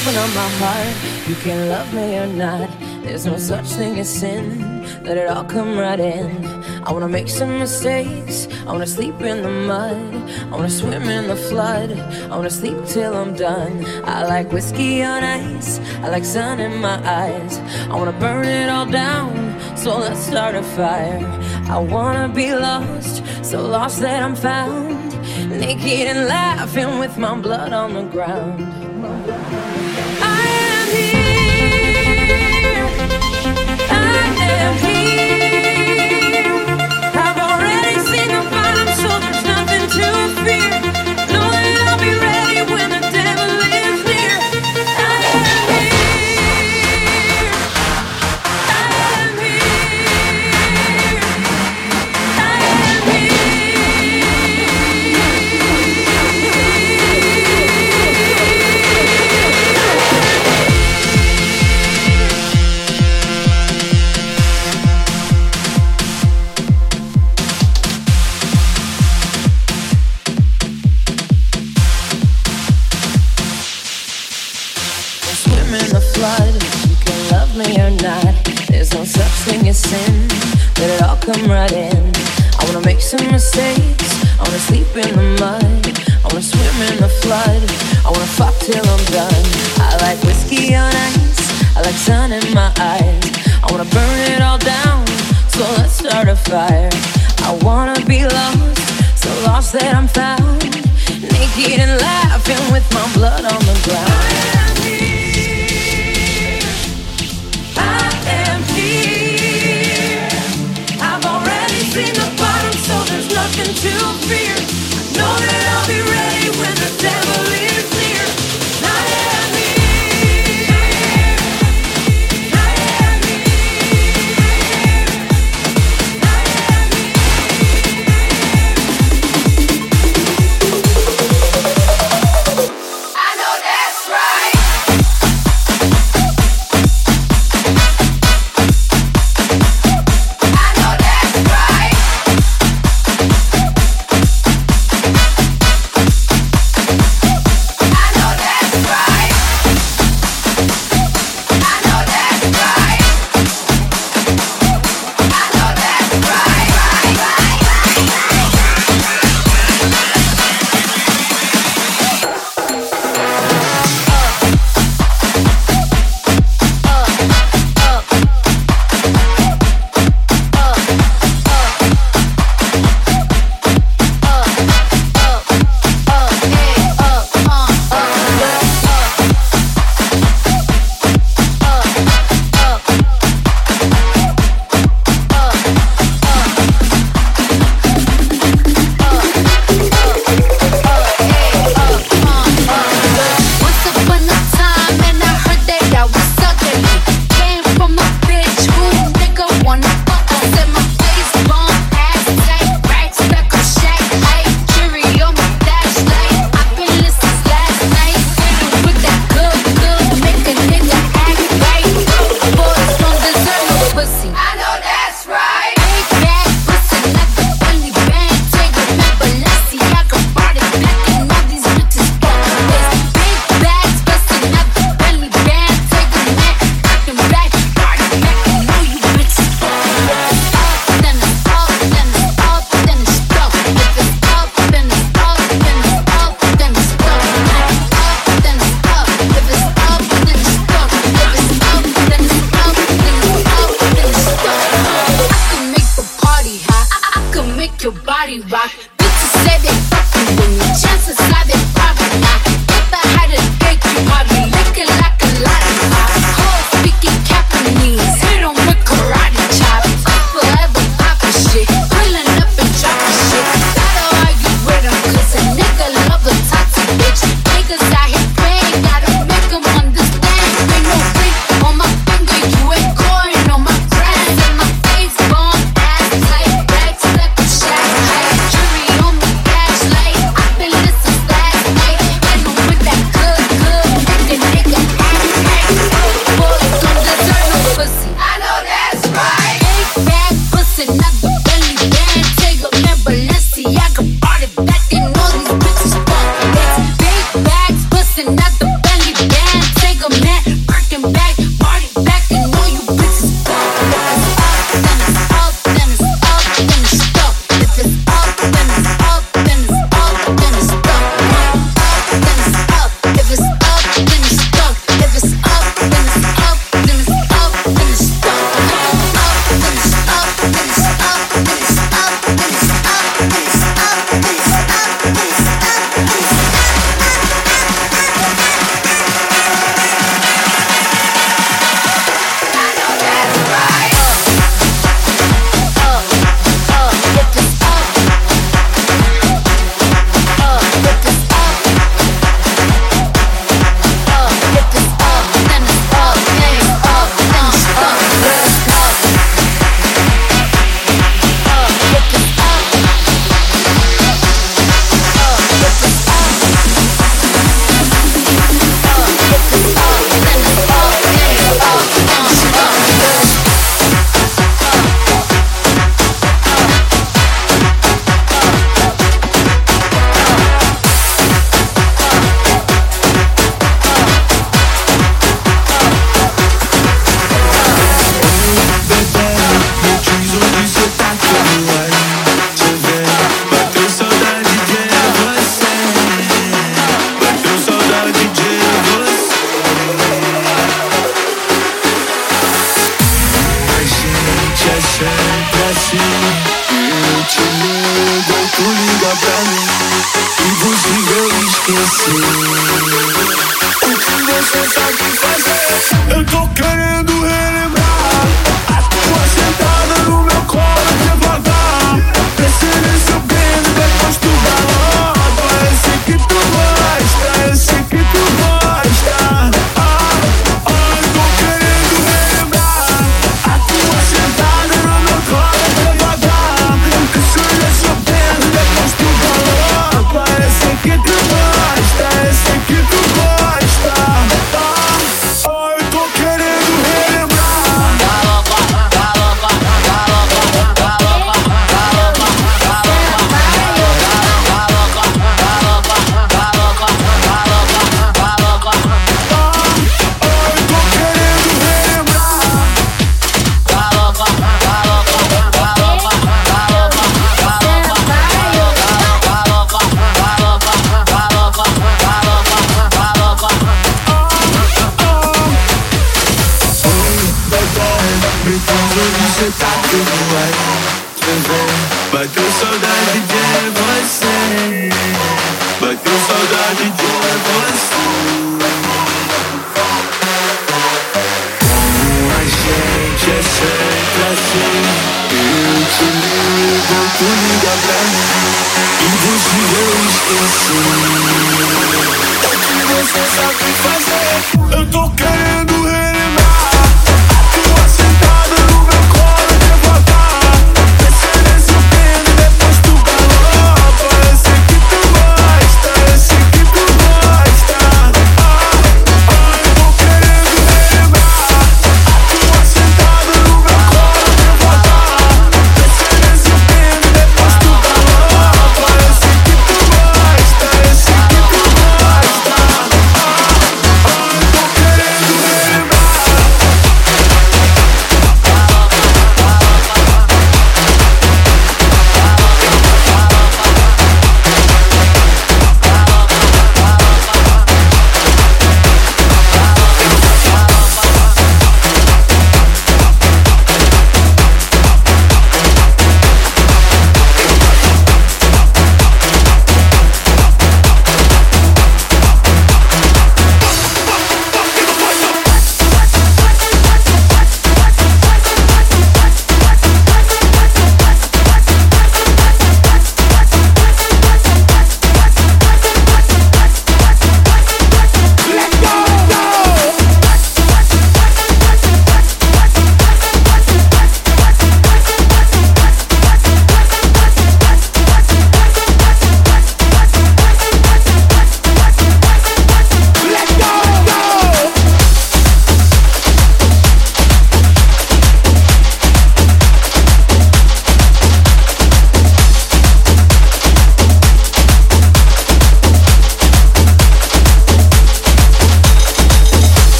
open up my heart. You can love me or not. There's no such thing as sin. Let it all come right in. I wanna make some mistakes. I wanna sleep in the mud. I wanna swim in the flood. I wanna sleep till I'm done. I like whiskey on ice. I like sun in my eyes. I wanna burn it all down. So let's start a fire. I wanna be lost. So lost that I'm found. Naked and laughing with my blood on the ground. Sun in my eyes. I wanna burn it all down. So let's start a fire. I wanna be lost. So lost that I'm found. Naked and laughing with my blood on the ground.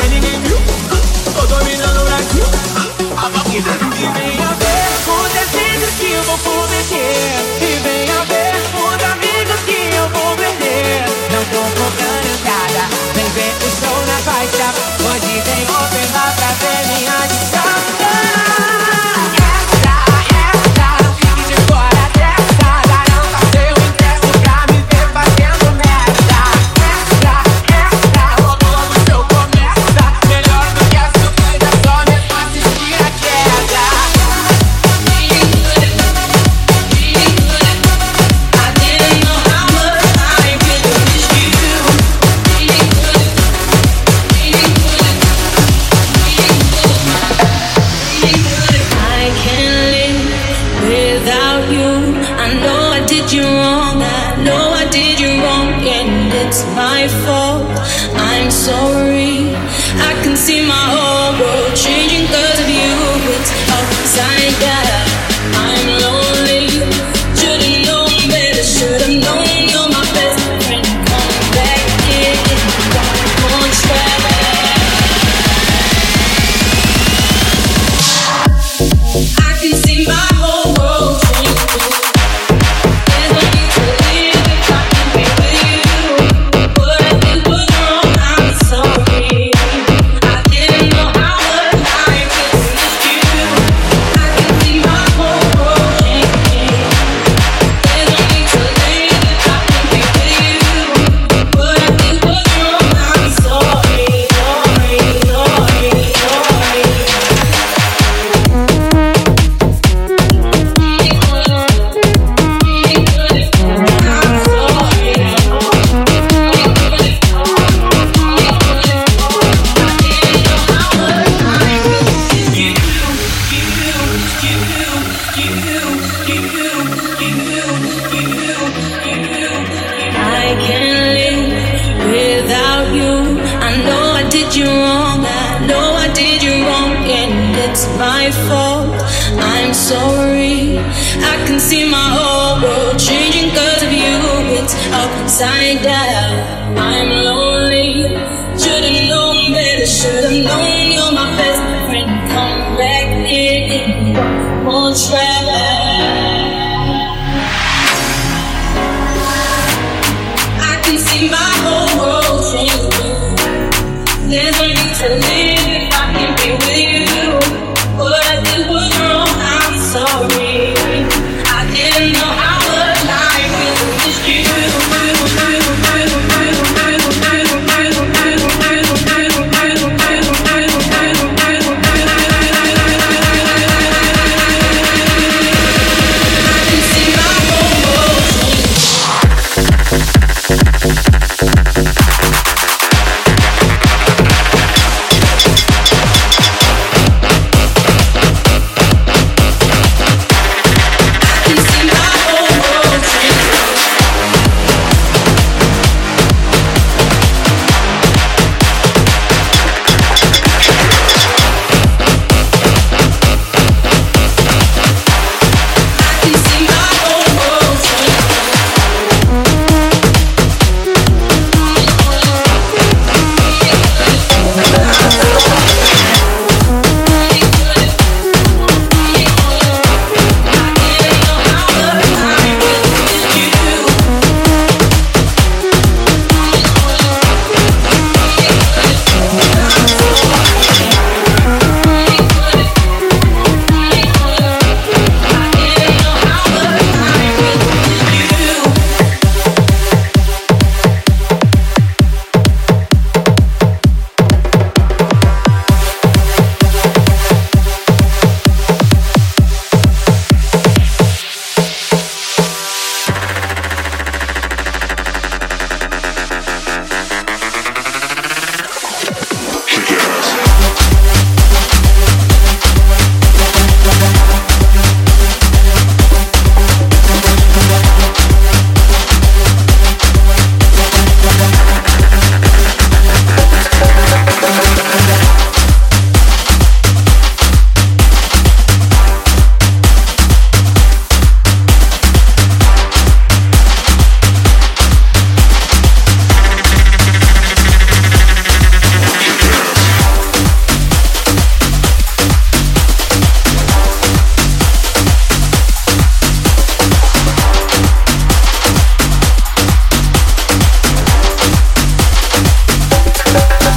Melhor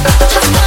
Just, just, just.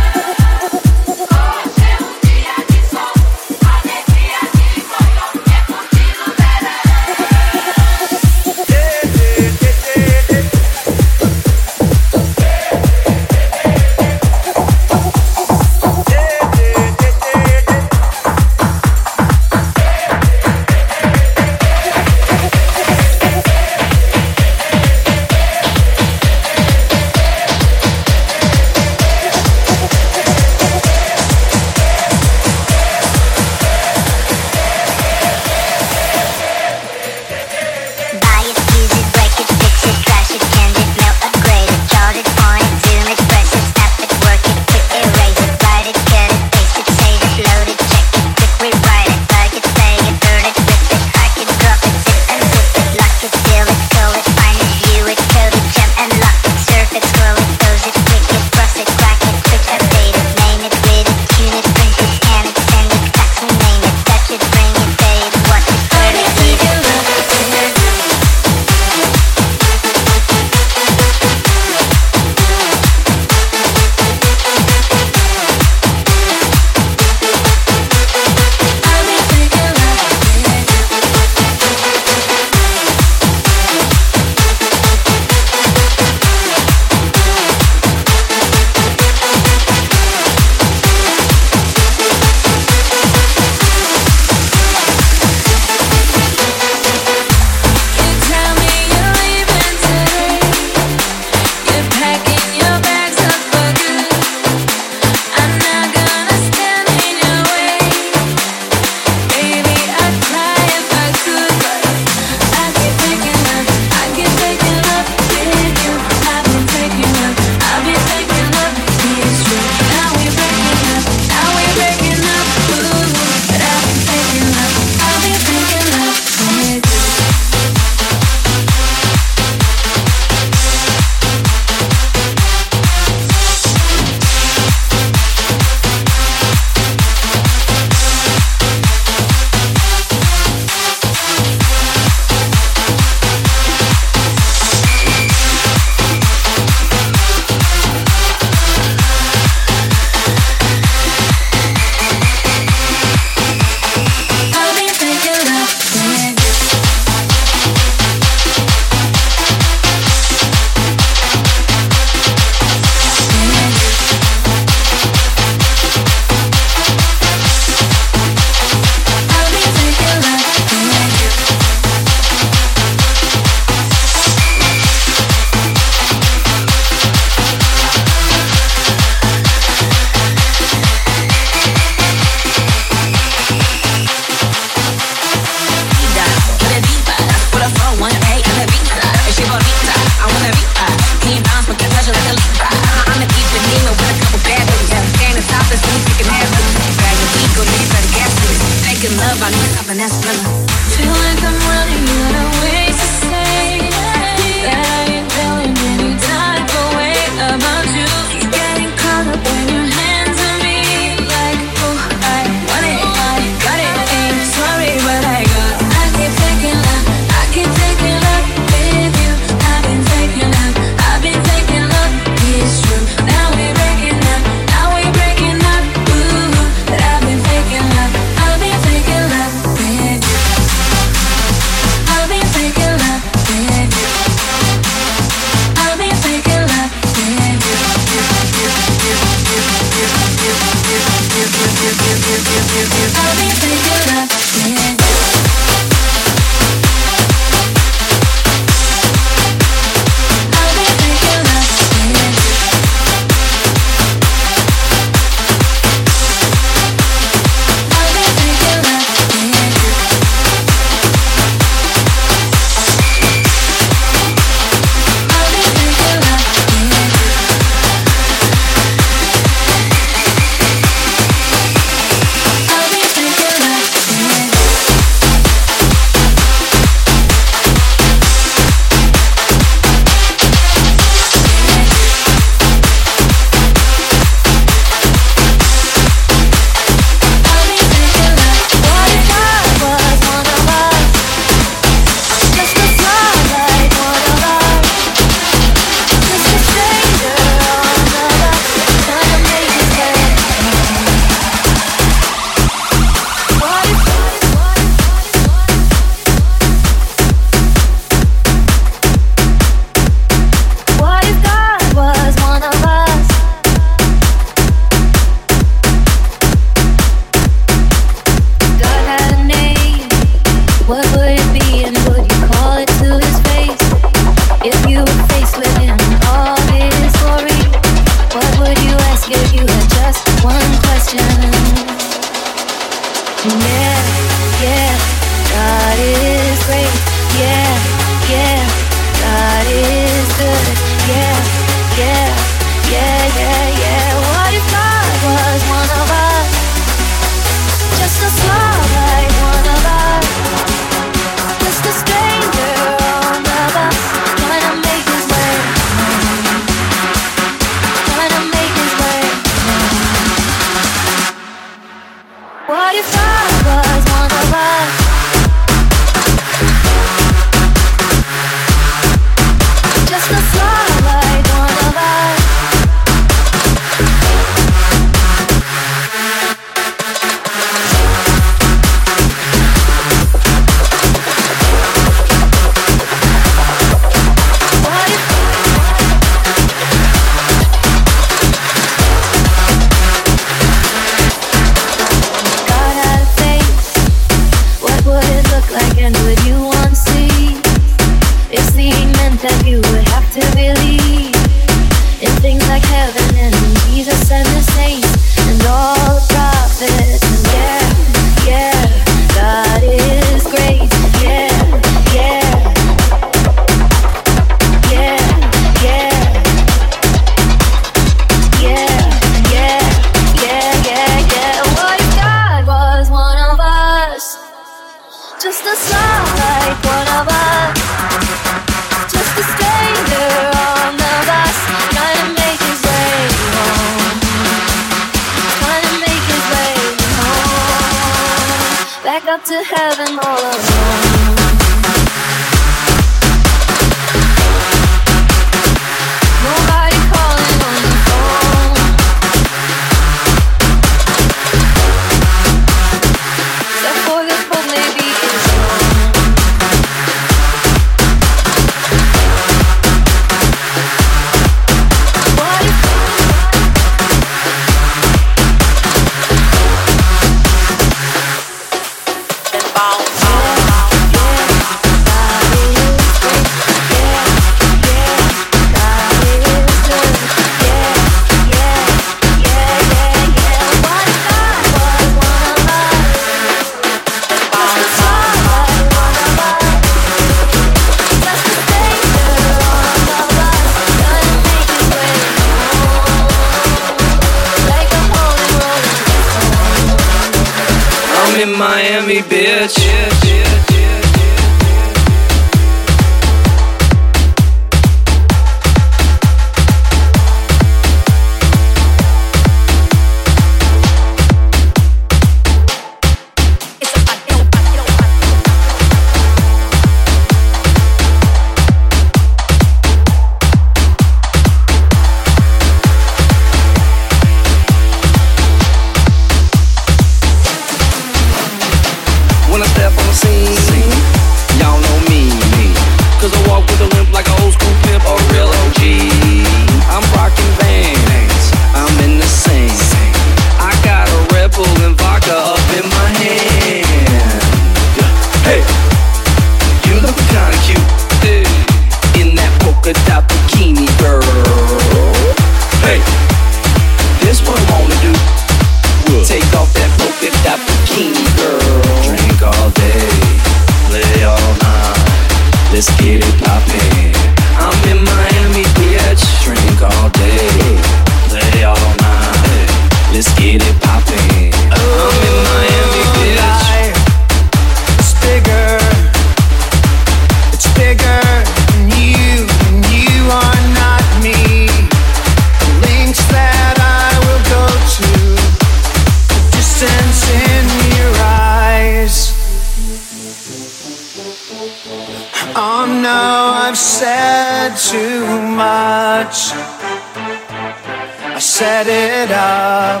set it up.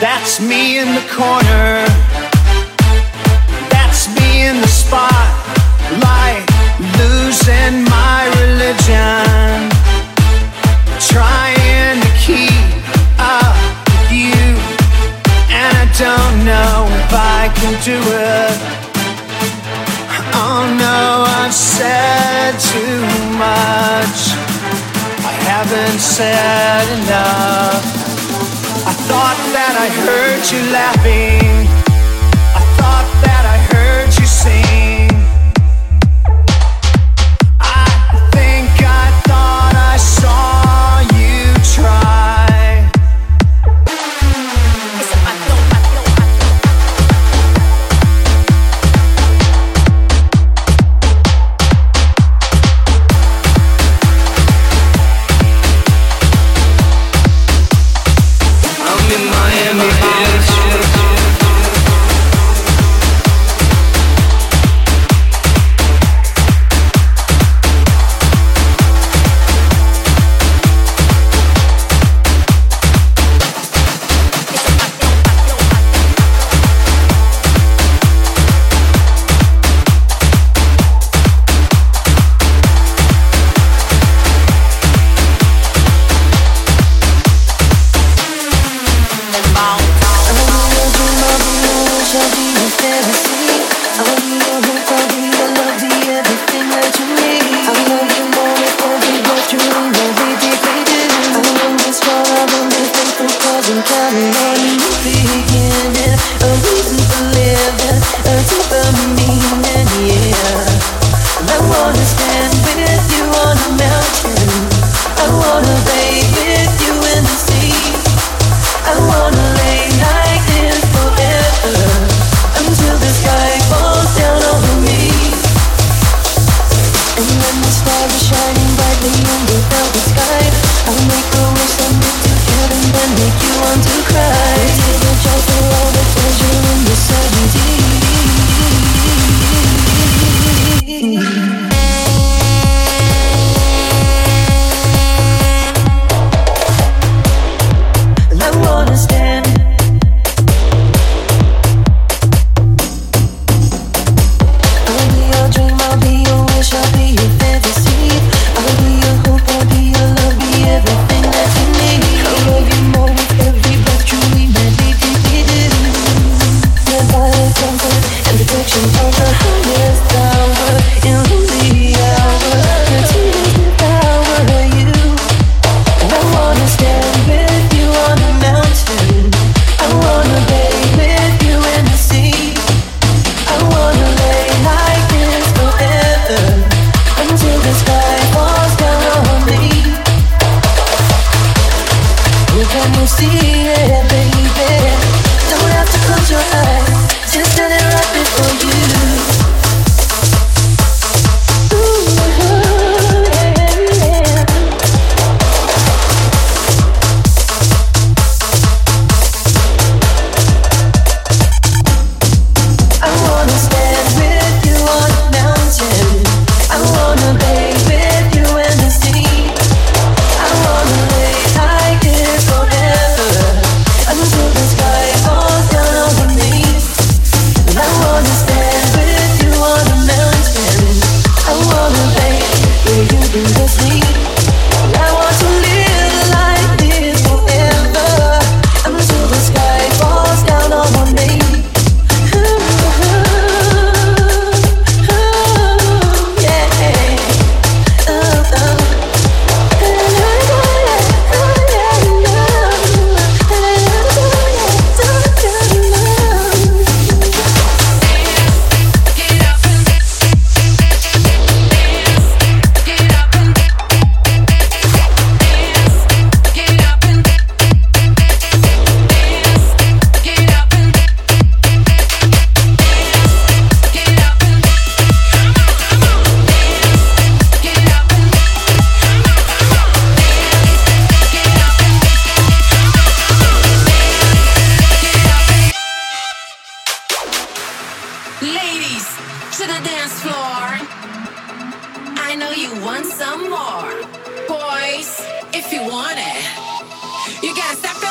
That's me in the corner. That's me in the spotlight, losing my religion. Trying to keep up with you, and I don't know if I can do it. Oh no, I've said too much haven't said enough. I thought that I heard you laughing. You will have to answer to the children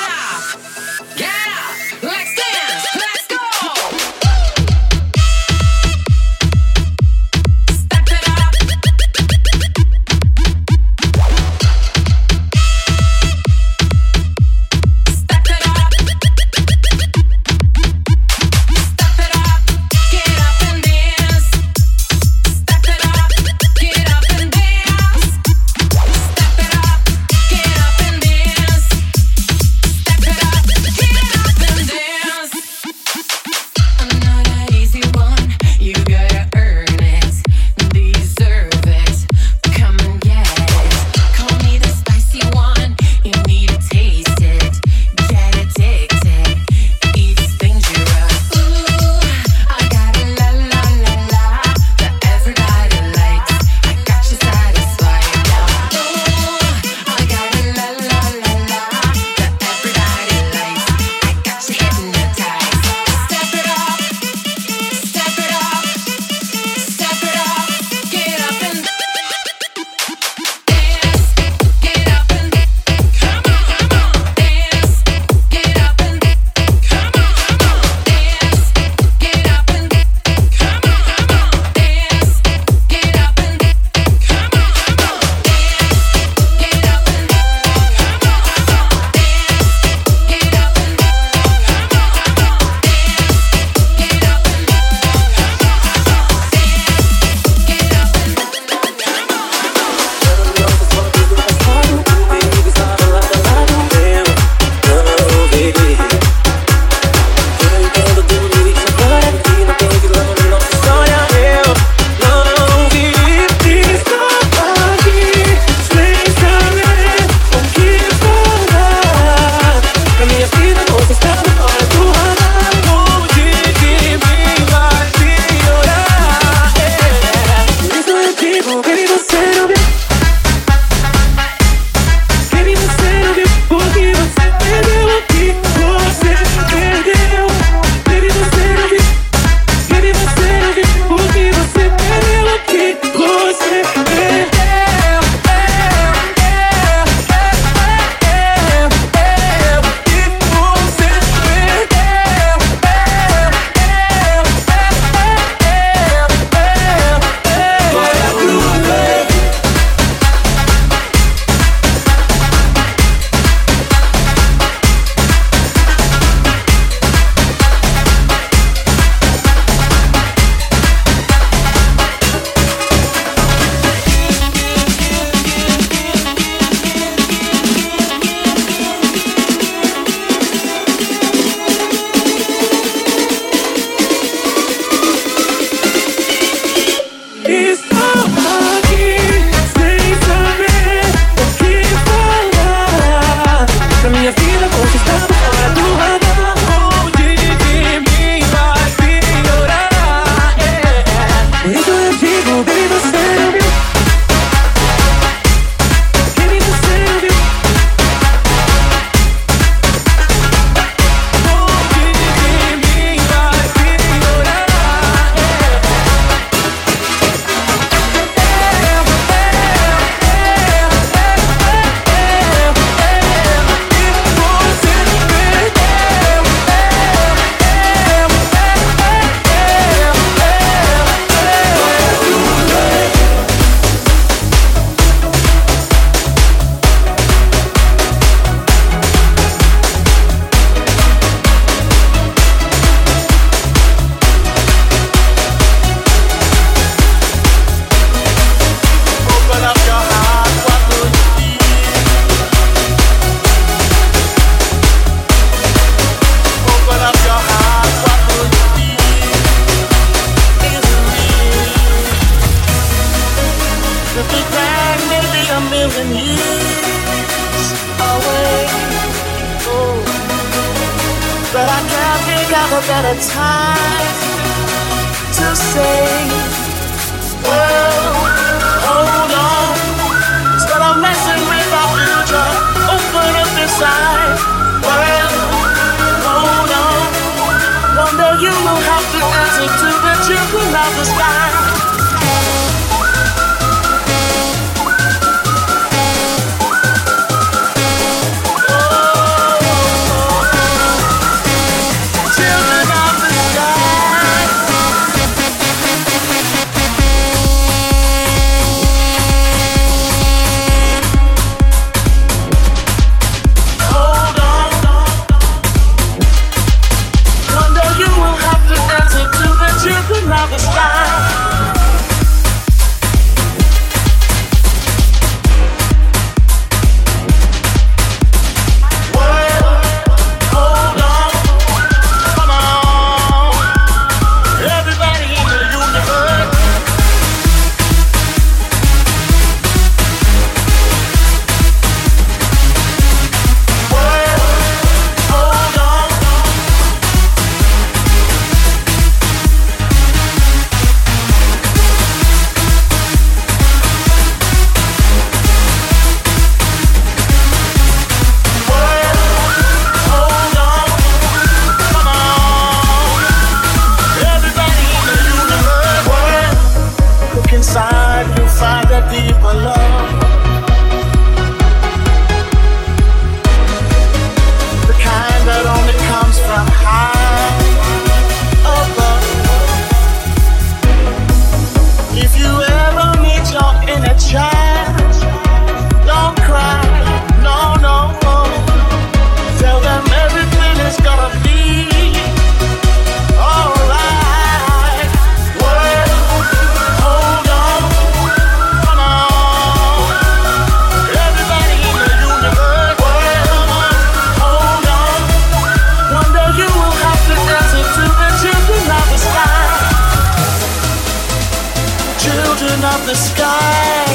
she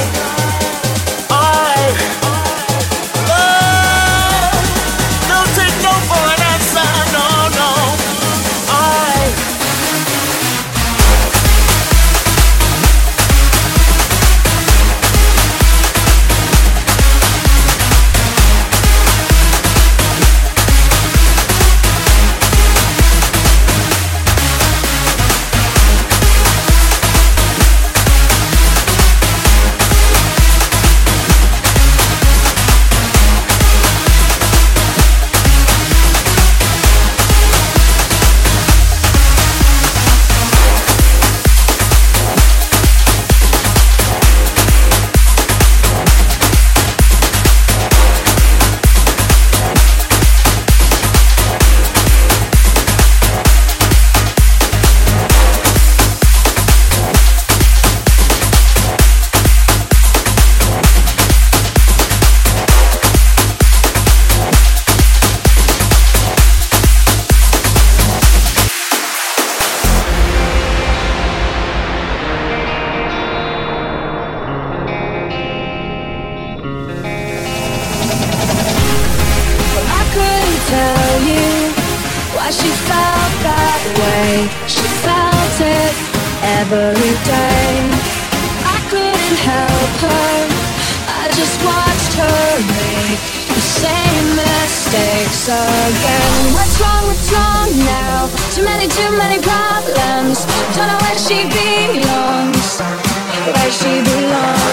hides her dreams she can't find. She's losing